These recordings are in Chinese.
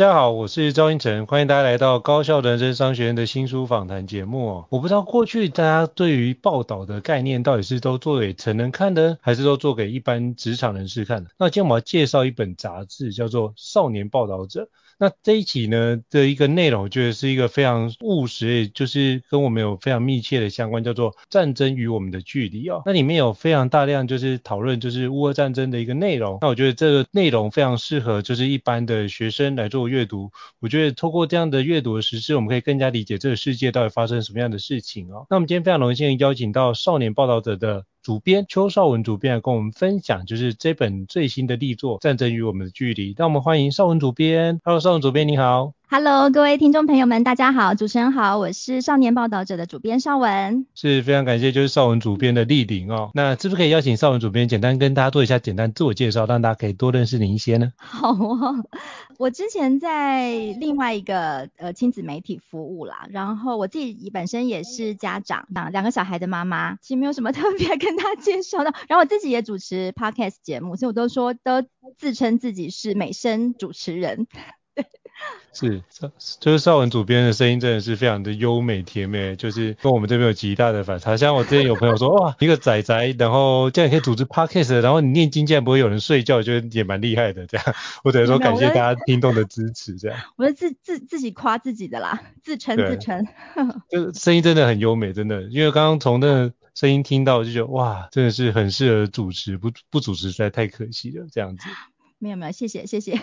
大家好，我是赵胤丞，欢迎大家来到高效人生商学院的新书访谈节目。我不知道过去大家对于报道的概念到底是都做给成人看的，还是都做给一般职场人士看的？那今天我们要介绍一本杂志，叫做《少年报道者》。那这一期呢的一个内容，我觉得是一个非常务实，也就是跟我们有非常密切的相关，叫做战争与我们的距离哦。那里面有非常大量就是讨论就是乌俄战争的一个内容。那我觉得这个内容非常适合就是一般的学生来做阅读。我觉得透过这样的阅读的实施，我们可以更加理解这个世界到底发生什么样的事情哦。那我们今天非常荣幸邀请到少年报道者的。主编邱少文主编来跟我们分享，就是这本最新的力作《战争与我们的距离》。让我们欢迎邵文主编。Hello，少文主编你好。Hello，各位听众朋友们，大家好，主持人好，我是少年报道者的主编邵文。是非常感谢，就是邵文主编的莅临哦。那是不是可以邀请邵文主编简单跟大家做一下简单自我介绍，让大家可以多认识您一些呢？好哦，我之前在另外一个呃亲子媒体服务啦，然后我自己本身也是家长，两个小孩的妈妈，其实没有什么特别跟大家介绍的。然后我自己也主持 Podcast 节目，所以我都说都自称自己是美声主持人。是，就是少文主编的声音真的是非常的优美甜美，就是跟我们这边有极大的反差。像我之前有朋友说，哇，一个仔仔，然后这样也可以组织 podcast，然后你念经竟然不会有人睡觉，我觉得也蛮厉害的。这样，我只能说感谢大家听众的支持。这样，我是自自自己夸自己的啦，自称自称。就声音真的很优美，真的，因为刚刚从那个声音听到，就觉得哇，真的是很适合主持，不不主持实在太可惜了。这样子。没有没有，谢谢谢谢。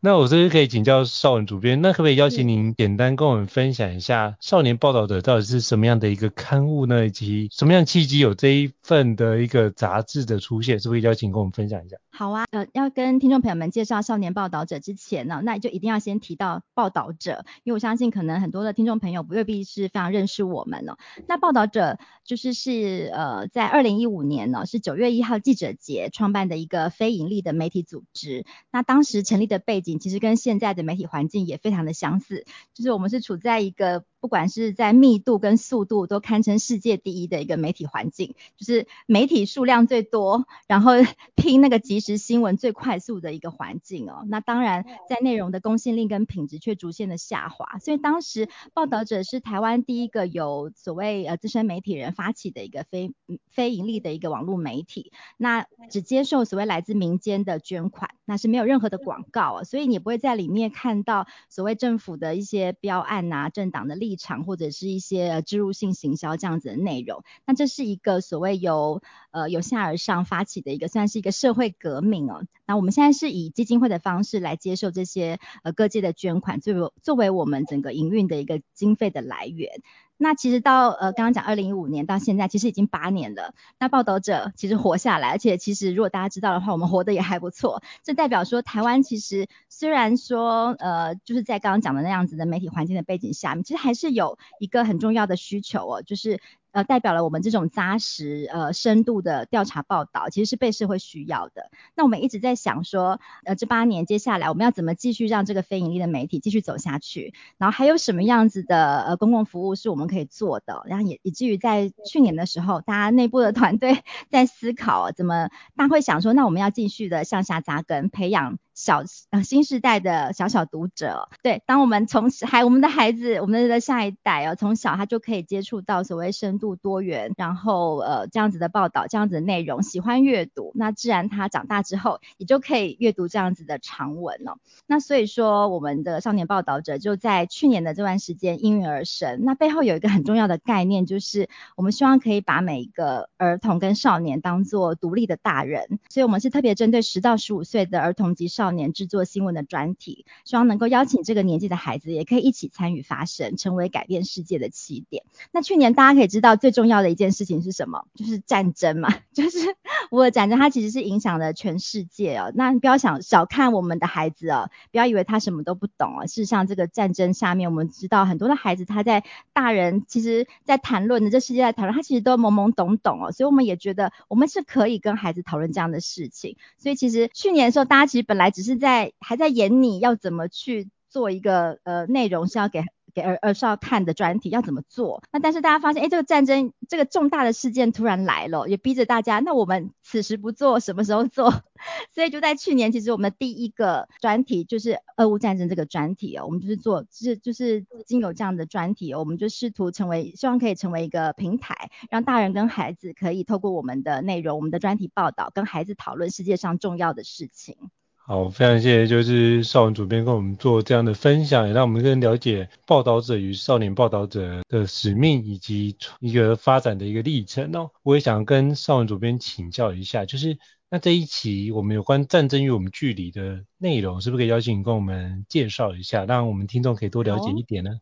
那我是不是可以请教少文主编，那可不可以邀请您简单跟我们分享一下《少年报道者》到底是什么样的一个刊物呢？以及什么样契机有这一份的一个杂志的出现？是不是邀请跟我们分享一下？好啊，呃，要跟听众朋友们介绍《少年报道者》之前呢，那就一定要先提到报道者，因为我相信可能很多的听众朋友不未必是非常认识我们哦。那报道者就是是呃，在二零一五年呢，是九月一号记者节创办的一个非营利的媒体组织。那当时成立的背景其实跟现在的媒体环境也非常的相似，就是我们是处在一个不管是在密度跟速度都堪称世界第一的一个媒体环境，就是媒体数量最多，然后 拼那个即时新闻最快速的一个环境哦。那当然在内容的公信力跟品质却逐渐的下滑，所以当时报道者是台湾第一个有所谓呃资深媒体人发起的一个非非盈利的一个网络媒体，那只接受所谓来自民间的捐款，那是没有任何的广告，所以你不会在里面看到所谓政府的一些标案啊、政党的立立场或者是一些植入性行销这样子的内容，那这是一个所谓由呃由下而上发起的一个算是一个社会革命哦。那我们现在是以基金会的方式来接受这些呃各界的捐款，作为作为我们整个营运的一个经费的来源。那其实到呃刚刚讲二零一五年到现在，其实已经八年了。那报道者其实活下来，而且其实如果大家知道的话，我们活得也还不错。这代表说台湾其实虽然说呃就是在刚刚讲的那样子的媒体环境的背景下面，其实还是有一个很重要的需求哦，就是。呃，代表了我们这种扎实、呃深度的调查报道，其实是被社会需要的。那我们一直在想说，呃，这八年接下来我们要怎么继续让这个非盈利的媒体继续走下去？然后还有什么样子的呃公共服务是我们可以做的？然后也以至于在去年的时候，大家内部的团队 在思考怎么，大会想说，那我们要继续的向下扎根，培养。小呃新时代的小小读者，对，当我们从孩我们的孩子，我们的下一代哦，从小他就可以接触到所谓深度多元，然后呃这样子的报道，这样子的内容，喜欢阅读，那自然他长大之后也就可以阅读这样子的长文哦。那所以说，我们的少年报道者就在去年的这段时间应运而生。那背后有一个很重要的概念，就是我们希望可以把每一个儿童跟少年当做独立的大人，所以我们是特别针对十到十五岁的儿童及少少年制作新闻的专题，希望能够邀请这个年纪的孩子也可以一起参与发声，成为改变世界的起点。那去年大家可以知道最重要的一件事情是什么？就是战争嘛，就是乌俄战争，它其实是影响了全世界哦。那不要想小看我们的孩子哦，不要以为他什么都不懂哦。事实上，这个战争下面，我们知道很多的孩子他在大人其实在谈论的这世界在谈论，他其实都懵懵懂懂哦。所以我们也觉得我们是可以跟孩子讨论这样的事情。所以其实去年的时候，大家其实本来只是在还在演你要怎么去做一个呃内容是要给。给儿儿少看的专题要怎么做？那但是大家发现，哎，这个战争这个重大的事件突然来了，也逼着大家。那我们此时不做，什么时候做？所以就在去年，其实我们的第一个专题就是俄乌战争这个专题哦，我们就是做，就是就是经有这样的专题，我们就试图成为，希望可以成为一个平台，让大人跟孩子可以透过我们的内容、我们的专题报道，跟孩子讨论世界上重要的事情。好，非常谢谢，就是邵文主编跟我们做这样的分享，也让我们更了解报道者与少年报道者的使命以及一个发展的一个历程哦。我也想跟邵文主编请教一下，就是那这一期我们有关战争与我们距离的内容，是不是可以邀请你跟我们介绍一下，让我们听众可以多了解一点呢？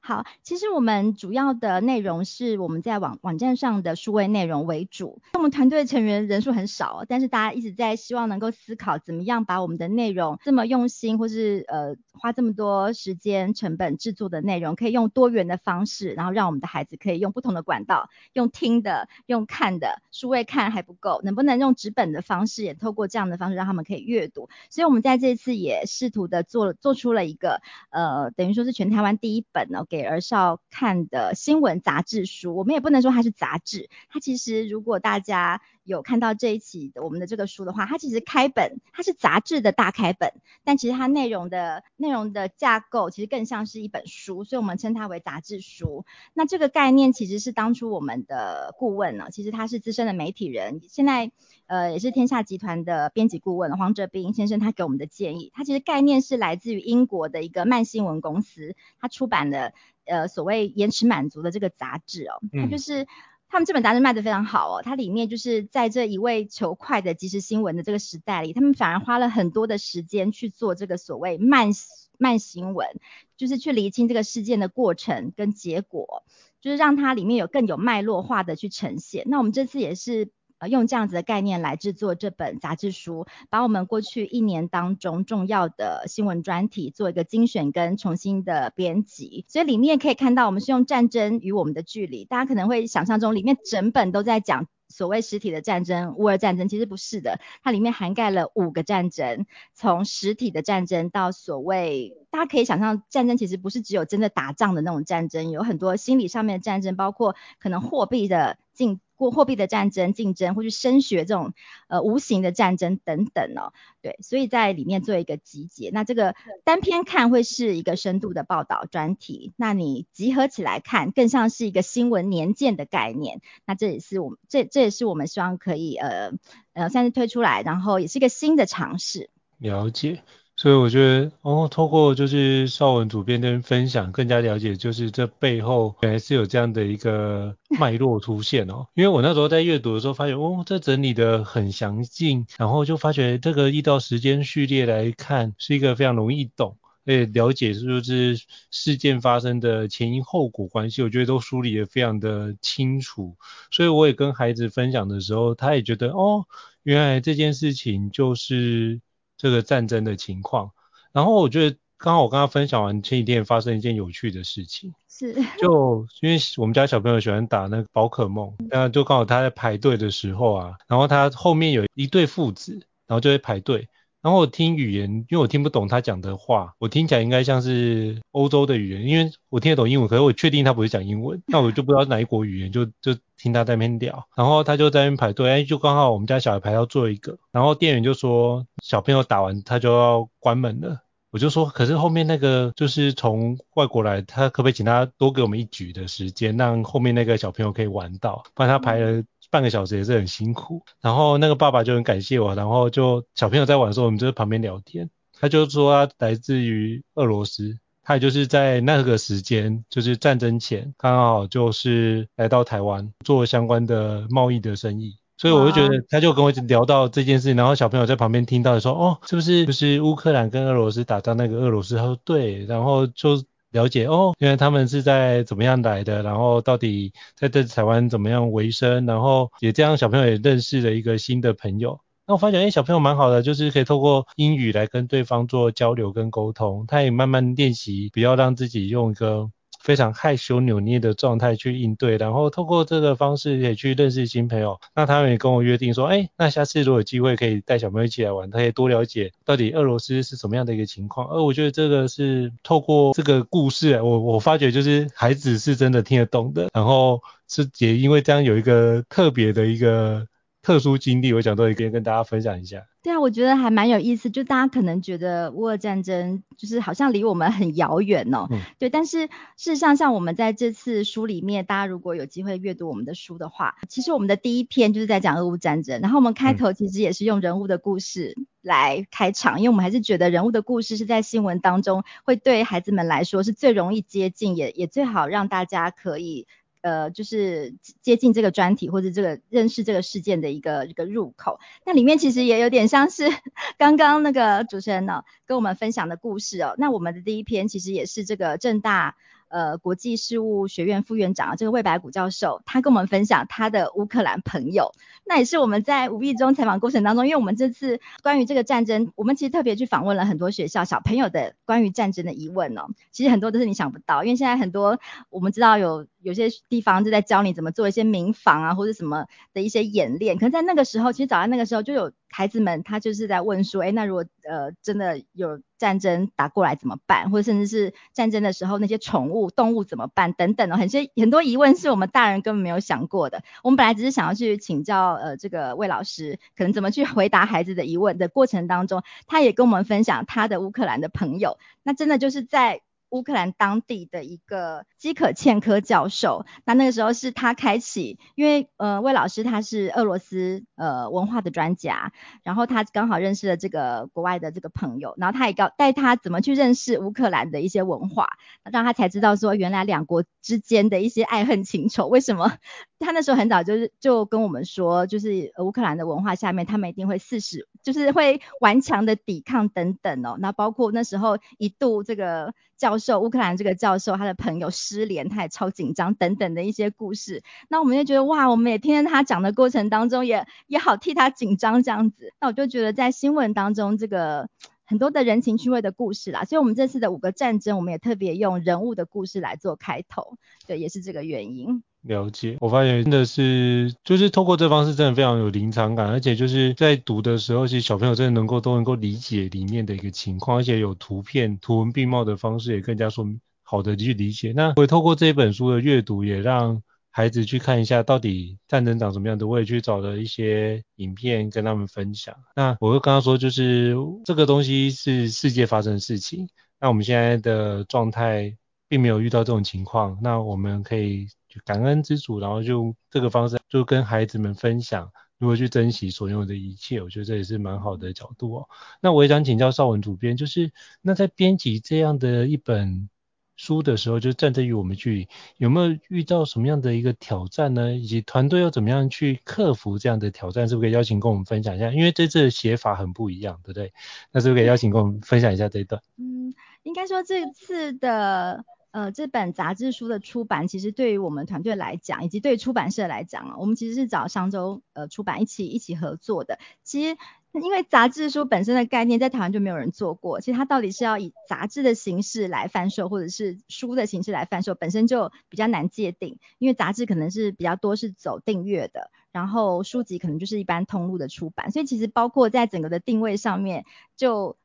好，其实我们主要的内容是我们在网网站上的数位内容为主。我们团队成员人数很少，但是大家一直在希望能够思考怎么样把我们的内容这么用心，或是呃花这么多时间成本制作的内容，可以用多元的方式，然后让我们的孩子可以用不同的管道，用听的，用看的，数位看还不够，能不能用纸本的方式，也透过这样的方式让他们可以阅读？所以我们在这次也试图的做做出了一个呃，等于说是全台湾第一本呢。给儿少看的新闻杂志书，我们也不能说它是杂志。它其实，如果大家有看到这一期的我们的这个书的话，它其实开本，它是杂志的大开本，但其实它内容的内容的架构其实更像是一本书，所以我们称它为杂志书。那这个概念其实是当初我们的顾问呢，其实他是资深的媒体人，现在呃也是天下集团的编辑顾问黄哲斌先生，他给我们的建议，他其实概念是来自于英国的一个慢新闻公司，他出版的。呃，所谓延迟满足的这个杂志哦，它就是他们这本杂志卖得非常好哦，它里面就是在这一位求快的即时新闻的这个时代里，他们反而花了很多的时间去做这个所谓慢慢新闻，就是去厘清这个事件的过程跟结果，就是让它里面有更有脉络化的去呈现。那我们这次也是。呃，用这样子的概念来制作这本杂志书，把我们过去一年当中重要的新闻专题做一个精选跟重新的编辑，所以里面可以看到，我们是用战争与我们的距离，大家可能会想象中里面整本都在讲。所谓实体的战争，乌尔战争其实不是的，它里面涵盖了五个战争，从实体的战争到所谓，大家可以想象，战争其实不是只有真的打仗的那种战争，有很多心理上面的战争，包括可能货币的竞。过货币的战争、竞争，或是升学这种呃无形的战争等等哦，对，所以在里面做一个集结。那这个单篇看会是一个深度的报道专题，那你集合起来看，更像是一个新闻年鉴的概念。那这也是我们这这也是我们希望可以呃呃算是推出来，然后也是一个新的尝试。了解。所以我觉得，哦，透过就是绍文主编的分享，更加了解就是这背后原来是有这样的一个脉络出现哦。因为我那时候在阅读的时候发现，哦，这整理的很详尽，然后就发觉这个依照时间序列来看，是一个非常容易懂，而且了解就是事件发生的前因后果关系，我觉得都梳理的非常的清楚。所以我也跟孩子分享的时候，他也觉得，哦，原来这件事情就是。这个战争的情况，然后我觉得刚好我跟他分享完，前几天也发生一件有趣的事情，是，就因为我们家小朋友喜欢打那个宝可梦，那就刚好他在排队的时候啊，然后他后面有一对父子，然后就会排队。然后我听语言，因为我听不懂他讲的话，我听起来应该像是欧洲的语言，因为我听得懂英文，可是我确定他不是讲英文，那我就不知道哪一国语言，就就听他在那边聊。然后他就在那边排队，哎，就刚好我们家小孩排到最后一个，然后店员就说小朋友打完他就要关门了，我就说可是后面那个就是从外国来，他可不可以请他多给我们一局的时间，让后面那个小朋友可以玩到，不然他排了。半个小时也是很辛苦，然后那个爸爸就很感谢我，然后就小朋友在玩的时候，我们就在旁边聊天。他就说他来自于俄罗斯，他也就是在那个时间，就是战争前，刚好就是来到台湾做相关的贸易的生意。所以我就觉得他就跟我聊到这件事，然后小朋友在旁边听到的时候，哦，是不是就是乌克兰跟俄罗斯打仗那个俄罗斯？他说对，然后就了解哦，原来他们是在怎么样来的，然后到底在这台湾怎么样维生，然后也这样小朋友也认识了一个新的朋友。那我发现，哎，小朋友蛮好的，就是可以透过英语来跟对方做交流跟沟通，他也慢慢练习，不要让自己用一个非常害羞扭捏的状态去应对，然后透过这个方式也去认识新朋友。那他们也跟我约定说，哎，那下次如果有机会可以带小朋友一起来玩，他也多了解到底俄罗斯是什么样的一个情况。而我觉得这个是透过这个故事，我我发觉就是孩子是真的听得懂的，然后是也因为这样有一个特别的一个。特殊经历，我想都可以跟大家分享一下。对啊，我觉得还蛮有意思。就大家可能觉得乌俄战争就是好像离我们很遥远哦。嗯。对，但是事实上，像我们在这次书里面，大家如果有机会阅读我们的书的话，其实我们的第一篇就是在讲俄乌战争，然后我们开头其实也是用人物的故事来开场，嗯。因为我们还是觉得人物的故事是在新闻当中会对孩子们来说是最容易接近，也也最好让大家可以。呃，就是接近这个专题或者这个认识这个事件的一个一个入口。那里面其实也有点像是 刚刚那个主持人呢跟我们分享的故事哦。那我们的第一篇其实也是这个正大。呃，国际事务学院副院长这个魏白谷教授，他跟我们分享他的乌克兰朋友，那也是我们在无意中采访过程当中，因为我们这次关于这个战争，我们其实特别去访问了很多学校小朋友的关于战争的疑问哦，其实很多都是你想不到，因为现在很多我们知道有有些地方就在教你怎么做一些民防啊，或者什么的一些演练，可能在那个时候，其实早在那个时候就有。孩子们，他就是在问说，哎，那如果呃真的有战争打过来怎么办？或者甚至是战争的时候那些宠物动物怎么办？等等的，很些很多疑问是我们大人根本没有想过的。我们本来只是想要去请教呃这个魏老师，可能怎么去回答孩子的疑问的过程当中，他也跟我们分享他的乌克兰的朋友，那真的就是在。乌克兰当地的一个基可茜科教授，那那个时候是他开启，因为呃魏老师他是俄罗斯呃文化的专家，然后他刚好认识了这个国外的这个朋友，然后他也告带他怎么去认识乌克兰的一些文化，让他才知道说原来两国之间的一些爱恨情仇，为什么？他那时候很早就是就跟我们说，就是乌克兰的文化下面他们一定会四十，就是会顽强的抵抗等等哦，那包括那时候一度这个。教就，乌克兰这个教授，他的朋友失联，他也超紧张等等的一些故事。那我们就觉得哇，我们也听见他讲的过程当中，也也好替他紧张这样子。那我就觉得在新闻当中，这个很多的人情趣味的故事啦，所以我们这次的五个战争，我们也特别用人物的故事来做开头，对，也是这个原因。了解，我发现真的是，就是透过这方式真的非常有临场感，而且就是在读的时候，其实小朋友真的能够都能够理解里面的一个情况，而且有图片、图文并茂的方式，也更加说好的去理解。那我透过这本书的阅读，也让孩子去看一下到底战争长什么样的，我也去找了一些影片跟他们分享。那我会跟他说，就是这个东西是世界发生的事情，那我们现在的状态并没有遇到这种情况，那我们可以。感恩之主，然后就这个方式就跟孩子们分享如何去珍惜所拥有的一切，我觉得这也是蛮好的角度哦。那我也想请教邵文主编，就是那在编辑这样的一本书的时候，就战争与我们去，有没有遇到什么样的一个挑战呢？以及团队要怎么样去克服这样的挑战？是不是可以邀请跟我们分享一下？因为这次的写法很不一样，对不对？那是不是可以邀请跟我们分享一下这一段？嗯，应该说这次的。呃，这本杂志书的出版，其实对于我们团队来讲，以及对于出版社来讲啊，我们其实是找商周呃出版一起一起合作的。其实，因为杂志书本身的概念在台湾就没有人做过，其实它到底是要以杂志的形式来贩售，或者是书的形式来贩售，本身就比较难界定。因为杂志可能是比较多是走订阅的，然后书籍可能就是一般通路的出版，所以其实包括在整个的定位上面就。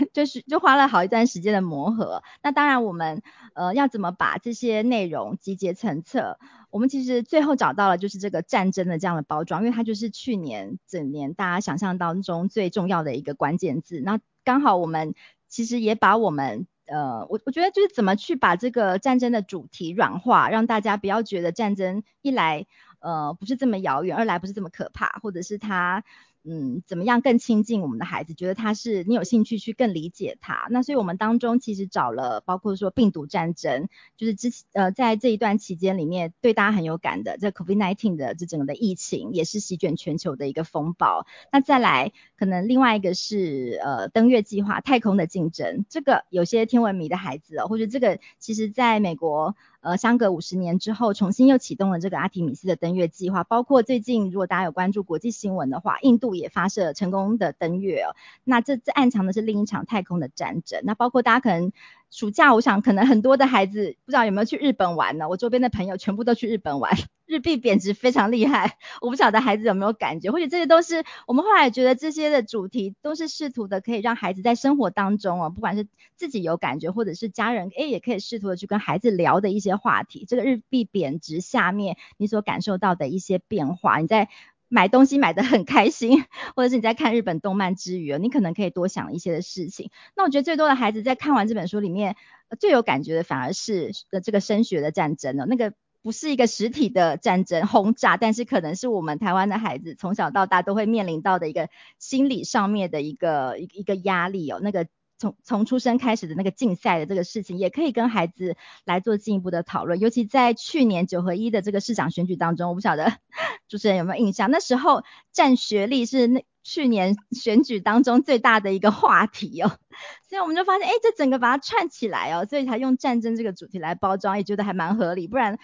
就是就花了好一段时间的磨合，那当然我们呃要怎么把这些内容集结成册，我们其实最后找到了就是这个战争的这样的包装，因为它就是去年整年大家想象当中最重要的一个关键字。那刚好我们其实也把我们呃我我觉得就是怎么去把这个战争的主题软化，让大家不要觉得战争一来呃不是这么遥远，二来不是这么可怕，或者是它。嗯，怎么样更亲近我们的孩子，觉得他是你有兴趣去更理解他。那所以我们当中其实找了包括说病毒战争，就是之呃在这一段期间里面对大家很有感的这 COVID-19 的这整个的疫情也是席卷全球的一个风暴。那再来可能另外一个是呃登月计划，太空的竞争，这个有些天文迷的孩子哦，或者这个其实在美国。呃，相隔五十年之后，重新又启动了这个阿提米斯的登月计划。包括最近，如果大家有关注国际新闻的话，印度也发射成功的登月哦。那这这暗藏的是另一场太空的战争。那包括大家可能暑假，我想可能很多的孩子不知道有没有去日本玩呢？我周边的朋友全部都去日本玩。日币贬值非常厉害，我不晓得孩子有没有感觉，或许这些都是我们后来觉得这些的主题都是试图的，可以让孩子在生活当中哦，不管是自己有感觉，或者是家人诶也可以试图的去跟孩子聊的一些话题。这个日币贬值下面，你所感受到的一些变化，你在买东西买得很开心，或者是你在看日本动漫之余哦，你可能可以多想一些的事情。那我觉得最多的孩子在看完这本书里面，最有感觉的反而是呃这个升学的战争了，那个。不是一个实体的战争轰炸，但是可能是我们台湾的孩子从小到大都会面临到的一个心理上面的一个一一个压力哦。那个从从出生开始的那个竞赛的这个事情，也可以跟孩子来做进一步的讨论。尤其在去年九合一的这个市长选举当中，我不晓得 主持人有没有印象，那时候战学历是那去年选举当中最大的一个话题哦。所以我们就发现，哎，这整个把它串起来哦，所以才用战争这个主题来包装，也觉得还蛮合理，不然。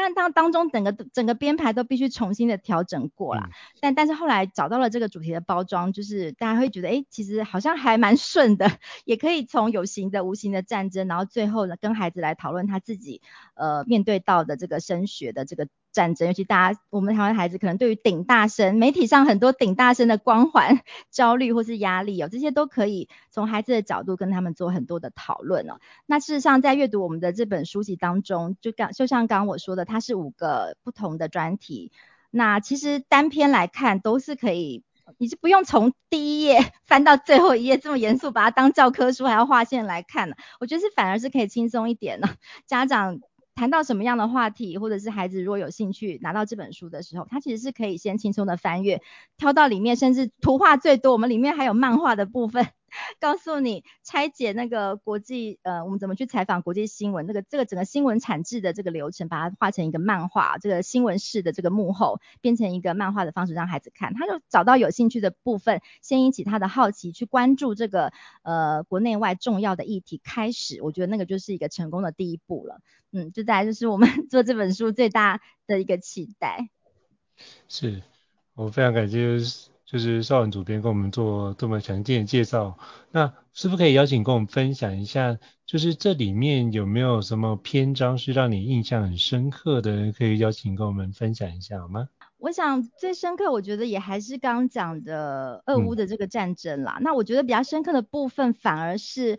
但当当中整个整个编排都必须重新的调整过了，嗯、但但是后来找到了这个主题的包装，就是大家会觉得，哎，其实好像还蛮顺的，也可以从有形的、无形的战争，然后最后呢，跟孩子来讨论他自己呃面对到的这个升学的这个。战争，尤其大家，我们台湾孩子可能对于顶大生，媒体上很多顶大生的光环、焦虑或是压力哦，这些都可以从孩子的角度跟他们做很多的讨论哦。那事实上，在阅读我们的这本书籍当中，就刚就像刚刚我说的，它是五个不同的专题。那其实单篇来看都是可以，你是不用从第一页 翻到最后一页这么严肃，把它当教科书还要划线来看了。我觉得是反而是可以轻松一点呢，家长。谈到什么样的话题，或者是孩子如果有兴趣拿到这本书的时候，他其实是可以先轻松的翻阅，挑到里面，甚至图画最多，我们里面还有漫画的部分，告诉你拆解那个国际，呃，我们怎么去采访国际新闻，那个这个整个新闻产制的这个流程，把它画成一个漫画，这个新闻室的这个幕后，变成一个漫画的方式让孩子看，他就找到有兴趣的部分，先引起他的好奇，去关注这个呃国内外重要的议题，开始，我觉得那个就是一个成功的第一步了。嗯，就大概就是我们 做这本书最大的一个期待。是，我非常感谢，就是邵文主编跟我们做这么详尽的介绍。那是不是可以邀请跟我们分享一下，就是这里面有没有什么篇章是让你印象很深刻的？可以邀请跟我们分享一下好吗？我想最深刻，我觉得也还是刚刚讲的俄乌的这个战争啦。嗯、那我觉得比较深刻的部分，反而是。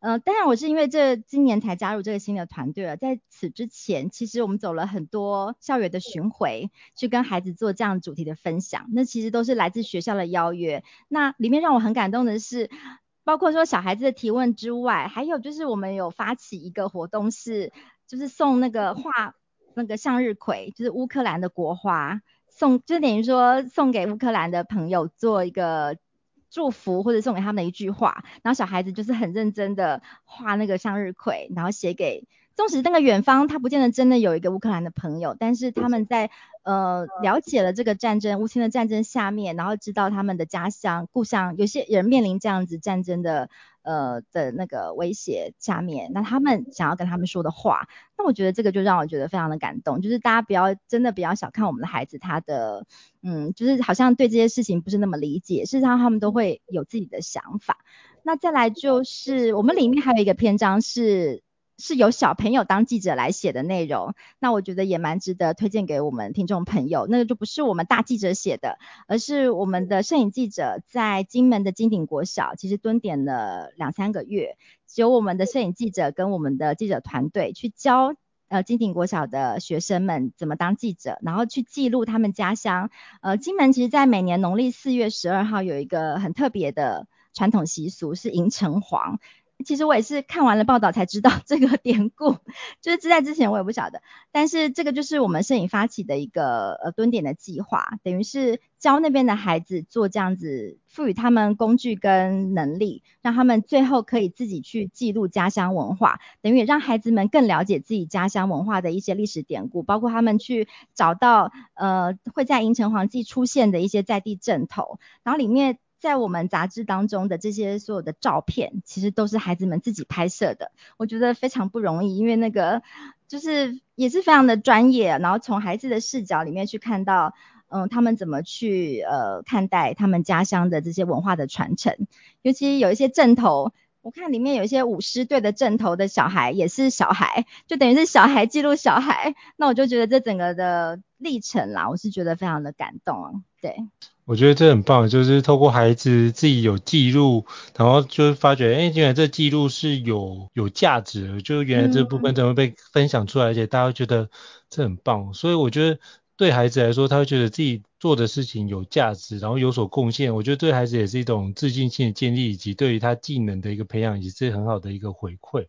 呃，当然我是因为这今年才加入这个新的团队了。在此之前，其实我们走了很多校园的巡回，去跟孩子做这样主题的分享。那其实都是来自学校的邀约。那里面让我很感动的是，包括说小孩子的提问之外，还有就是我们有发起一个活动是，是就是送那个画那个向日葵，就是乌克兰的国花，送就等于说送给乌克兰的朋友做一个。祝福或者送给他们的一句话，然后小孩子就是很认真的画那个向日葵，然后写给，纵使那个远方他不见得真的有一个乌克兰的朋友，但是他们在呃了解了这个战争，乌青的战争下面，然后知道他们的家乡故乡有些人面临这样子战争的。呃的那个威胁下面，那他们想要跟他们说的话，那我觉得这个就让我觉得非常的感动，就是大家不要真的不要小看我们的孩子，他的嗯，就是好像对这些事情不是那么理解，事实上他们都会有自己的想法。那再来就是我们里面还有一个篇章是。是由小朋友当记者来写的内容，那我觉得也蛮值得推荐给我们听众朋友。那个就不是我们大记者写的，而是我们的摄影记者在金门的金鼎国小，其实蹲点了两三个月，只有我们的摄影记者跟我们的记者团队去教呃金鼎国小的学生们怎么当记者，然后去记录他们家乡。呃，金门其实在每年农历四月十二号有一个很特别的传统习俗，是迎城隍。其实我也是看完了报道才知道 这个典故，就是在之前我也不晓得。但是这个就是我们摄影发起的一个呃蹲点的计划，等于是教那边的孩子做这样子，赋予他们工具跟能力，让他们最后可以自己去记录家乡文化，等于也让孩子们更了解自己家乡文化的一些历史典故，包括他们去找到呃会在迎城皇记出现的一些在地阵头，然后里面。在我们杂志当中的这些所有的照片，其实都是孩子们自己拍摄的，我觉得非常不容易，因为那个就是也是非常的专业，然后从孩子的视角里面去看到，嗯，他们怎么去呃看待他们家乡的这些文化的传承，尤其有一些镜头，我看里面有一些舞狮队的正头的小孩也是小孩，就等于是小孩记录小孩，那我就觉得这整个的历程啦，我是觉得非常的感动啊，对。我觉得这很棒，就是透过孩子自己有记录，然后就发觉，哎，原来这记录是有有价值的，就原来这部分怎么被分享出来，而且大家会觉得这很棒，所以我觉得对孩子来说，他会觉得自己做的事情有价值，然后有所贡献。我觉得对孩子也是一种自信心的建立，以及对于他技能的一个培养，也是很好的一个回馈。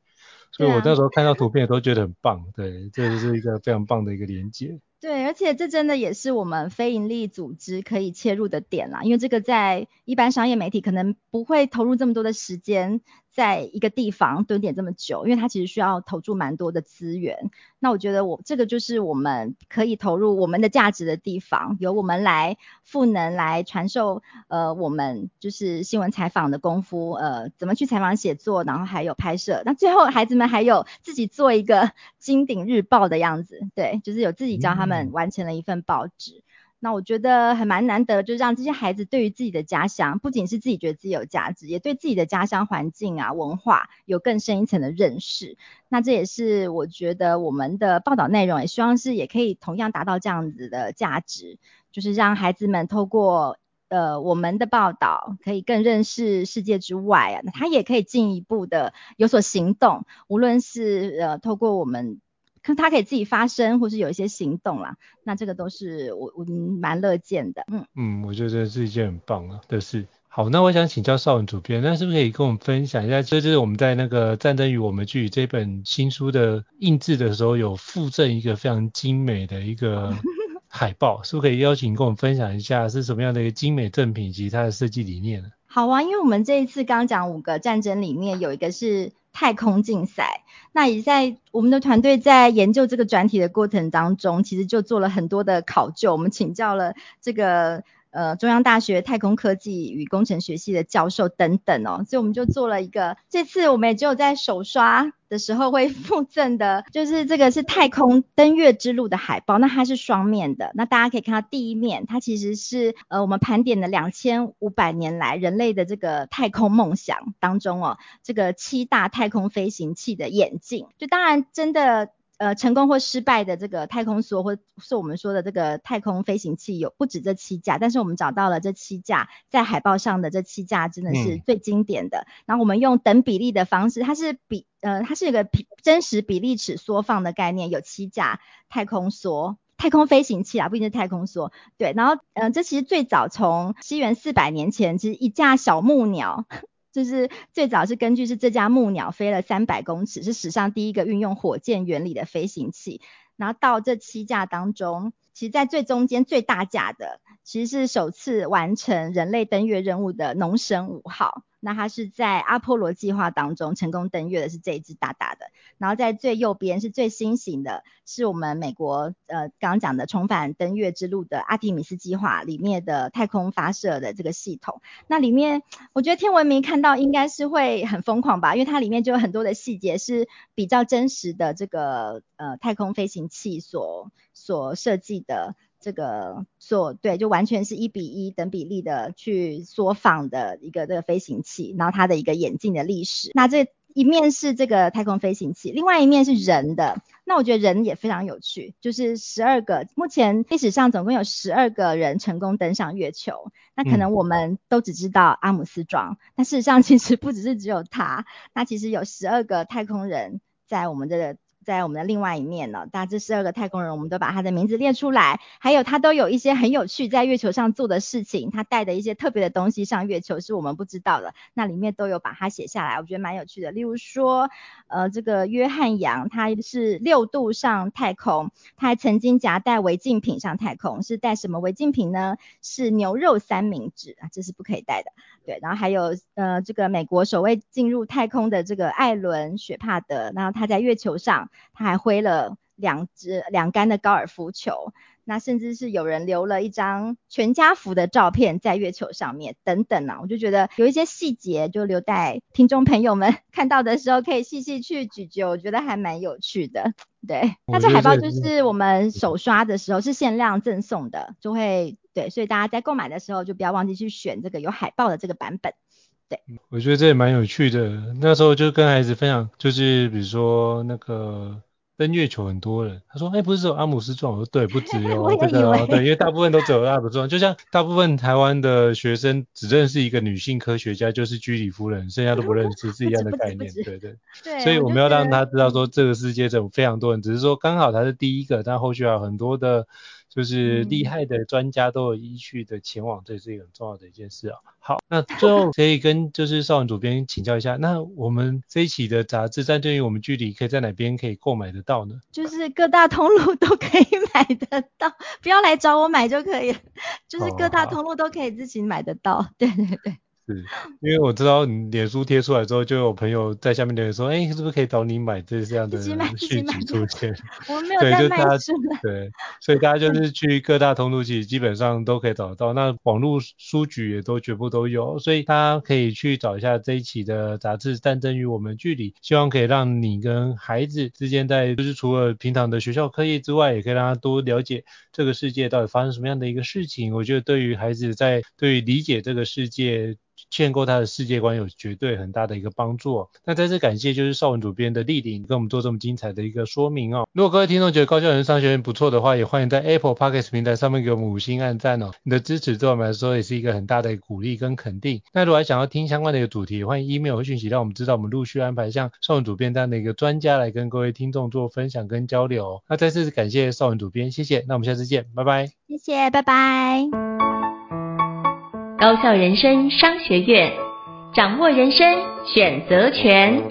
所以我那时候看到图片都觉得很棒，对，这就是一个非常棒的一个连接。对，而且这真的也是我们非营利组织可以切入的点啦，因为这个在一般商业媒体可能不会投入这么多的时间。在一个地方蹲点这么久，因为它其实需要投注蛮多的资源。那我觉得我这个就是我们可以投入我们的价值的地方，由我们来赋能来传授呃我们就是新闻采访的功夫，呃怎么去采访写作，然后还有拍摄。那最后孩子们还有自己做一个 金鼎日报的样子，对，就是有自己教他们完成了一份报纸。嗯那我觉得还蛮难得，就让这些孩子对于自己的家乡，不仅是自己觉得自己有价值，也对自己的家乡环境啊、文化有更深一层的认识。那这也是我觉得我们的报道内容，也希望是也可以同样达到这样子的价值，就是让孩子们透过呃我们的报道，可以更认识世界之外啊，那他也可以进一步的有所行动，无论是呃透过我们。看他可以自己发声，或是有一些行动啦，那这个都是我我蛮乐见的，嗯嗯，我觉得这是一件很棒的的事。好，那我想请教邵文主编，那是不是可以跟我们分享一下，这就是我们在那个《战争与我们距离》这本新书的印制的时候，有附赠一个非常精美的一个 海报，是不是可以邀请跟我们分享一下是什么样的一个精美赠品以及它的设计理念呢？好啊，因为我们这一次刚讲五个战争里面有一个是。太空竞赛，那也在我们的团队在研究这个转体的过程当中，其实就做了很多的考究，我们请教了这个。呃，中央大学太空科技与工程学系的教授等等哦，所以我们就做了一个，这次我们也只有在首刷的时候会附赠的，就是这个是太空登月之路的海报，那它是双面的，那大家可以看到第一面，它其实是呃我们盘点的两千五百年来人类的这个太空梦想当中哦，这个七大太空飞行器的演进，就当然真的。呃，成功或失败的这个太空梭，或是我们说的这个太空飞行器，有不止这七架，但是我们找到了这七架，在海报上的这七架真的是最经典的。嗯、然后我们用等比例的方式，它是比呃，它是一个比真实比例尺缩放的概念，有七架太空梭、太空飞行器啊，不一定是太空梭。对，然后呃，这其实最早从西元四百年前，其实一架小木鸟。就是最早是根据是这架木鸟飞了三百公尺，是史上第一个运用火箭原理的飞行器。然后到这七架当中，其实在最中间最大架的，其实是首次完成人类登月任务的农神五号。那它是在阿波罗计划当中成功登月的，是这一只大大的。然后在最右边是最新型的，是我们美国呃刚刚讲的重返登月之路的阿提米斯计划里面的太空发射的这个系统。那里面我觉得天文迷看到应该是会很疯狂吧，因为它里面就有很多的细节是比较真实的这个呃太空飞行器所所设计的。这个做对，就完全是一比一等比例的去缩放的一个这个飞行器，然后它的一个演进的历史。那这一面是这个太空飞行器，另外一面是人的。那我觉得人也非常有趣，就是十二个，目前历史上总共有十二个人成功登上月球。那可能我们都只知道阿姆斯壮，但事实上其实不只是只有他，那其实有十二个太空人在我们这个。在我们的另外一面呢，大致十二个太空人，我们都把他的名字列出来，还有他都有一些很有趣在月球上做的事情，他带的一些特别的东西上月球是我们不知道的，那里面都有把它写下来，我觉得蛮有趣的。例如说，呃，这个约翰杨他是六度上太空，他还曾经夹带违禁品上太空，是带什么违禁品呢？是牛肉三明治啊，这是不可以带的。对，然后还有呃，这个美国首位进入太空的这个艾伦雪帕德，然后他在月球上。他还挥了两只两杆的高尔夫球，那甚至是有人留了一张全家福的照片在月球上面，等等啊，我就觉得有一些细节就留待听众朋友们 看到的时候可以细细去咀嚼，我觉得还蛮有趣的。对，那这海报就是我们首刷的时候是限量赠送的，就会对，所以大家在购买的时候就不要忘记去选这个有海报的这个版本。对，我觉得这也蛮有趣的。那时候就跟孩子分享，就是比如说那个登月球很多人，他说，哎，不是只有阿姆斯壮，我说对，不只有 这个，对，因为大部分都只有阿姆斯壮，就像大部分台湾的学生只认识一个女性科学家，就是居里夫人，剩下都不认识，是一样的 概念，对对。对，所以我们要让他知道说，这个世界有非常多人，只是说刚好他是第一个，但后续还有很多的。就是厉害的专家都有依据的前往，这是一个很重要的一件事啊。好，那最 后可以跟就是邵文主编请教一下，那我们这一期的杂志在对于我们距离可以在哪边可以购买得到呢？就是各大通路都可以买得到，不要来找我买就可以了，就是各大通路都可以自己买得到。对对对。是，因为我知道你脸书贴出来之后，就有朋友在下面留言说，哎、欸，是不是可以找你买这这样的续集出现？我没有在卖书。对，所以大家就 是去各大通路，其实基本上都可以找得到。那网络书局也都全部都有，所以大家可以去找一下这一期的杂志《战争与我们距离》，希望可以让你跟孩子之间在就是除了平常的学校课业之外，也可以让他多了解这个世界到底发生什么样的一个事情。我觉得对于孩子在对于理解这个世界。建构他的世界观有绝对很大的一个帮助。那再次感谢就是邵文主编的莅临，跟我们做这么精彩的一个说明哦。如果各位听众觉得高校人商学院不错的话，也欢迎在 Apple Podcast 平台上面给我们五星按赞哦。你的支持对我们来说也是一个很大的鼓励跟肯定。那如果还想要听相关的一个主题，欢迎 email 和讯息让我们知道，我们陆续安排像邵文主编这样的一个专家来跟各位听众做分享跟交流。那再次感谢邵文主编，谢谢。那我们下次见，拜拜。谢谢，拜拜。高校人生商学院。掌握人生选择权。